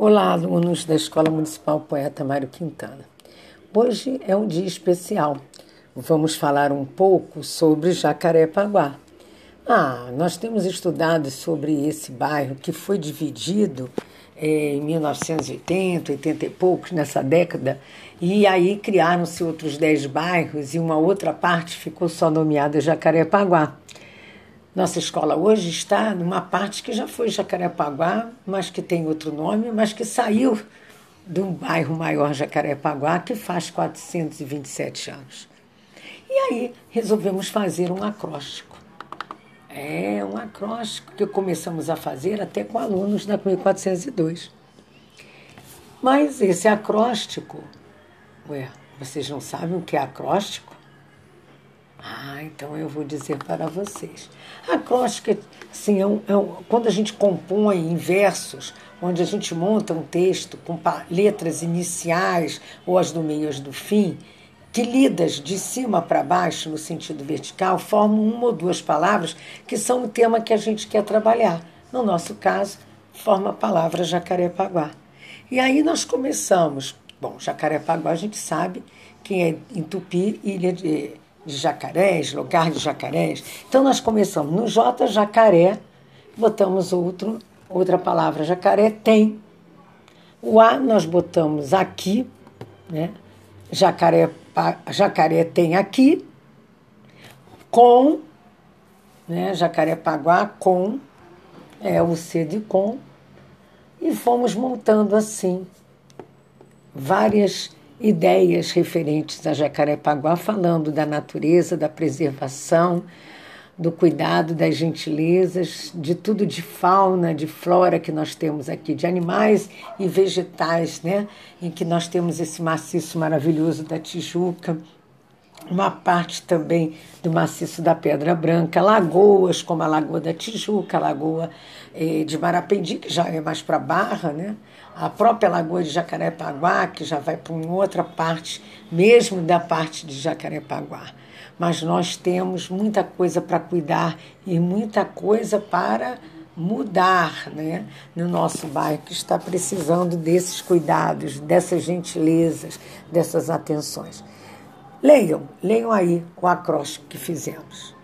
Olá, alunos da Escola Municipal Poeta Mário Quintana. Hoje é um dia especial. Vamos falar um pouco sobre Jacarepaguá. Ah, nós temos estudado sobre esse bairro que foi dividido eh, em 1980, 80 e poucos, nessa década, e aí criaram-se outros 10 bairros e uma outra parte ficou só nomeada Jacarepaguá. Nossa escola hoje está numa parte que já foi Jacarepaguá, mas que tem outro nome, mas que saiu de um bairro maior Jacarepaguá, que faz 427 anos. E aí resolvemos fazer um acróstico. É um acróstico que começamos a fazer até com alunos da 1402. Mas esse acróstico, ué, vocês não sabem o que é acróstico? Ah, então eu vou dizer para vocês. Acróstica, assim, é um, é um, quando a gente compõe em versos, onde a gente monta um texto com letras iniciais ou as do meio as do fim, que lidas de cima para baixo, no sentido vertical, formam uma ou duas palavras que são o tema que a gente quer trabalhar. No nosso caso, forma a palavra Jacarepaguá. E aí nós começamos. Bom, Jacarepaguá a gente sabe que é em Tupi, ilha de de jacarés, lugar de jacarés. Então nós começamos no J, jacaré, botamos outro, outra palavra, jacaré tem. O A nós botamos aqui, né? Jacaré, jacaré tem aqui, com, né? Jacarepaguá com, é o C de com, e fomos montando assim várias ideias referentes a Jacarepaguá, falando da natureza, da preservação, do cuidado, das gentilezas, de tudo de fauna, de flora que nós temos aqui, de animais e vegetais, né? Em que nós temos esse maciço maravilhoso da Tijuca, uma parte também do maciço da Pedra Branca, lagoas como a Lagoa da Tijuca, a Lagoa eh, de Marapendi, que já é mais para Barra, né? a própria Lagoa de Jacarepaguá, que já vai para uma outra parte, mesmo da parte de Jacarepaguá. Mas nós temos muita coisa para cuidar e muita coisa para mudar né, no nosso bairro, que está precisando desses cuidados, dessas gentilezas, dessas atenções. Leiam, leiam aí o acróstico que fizemos.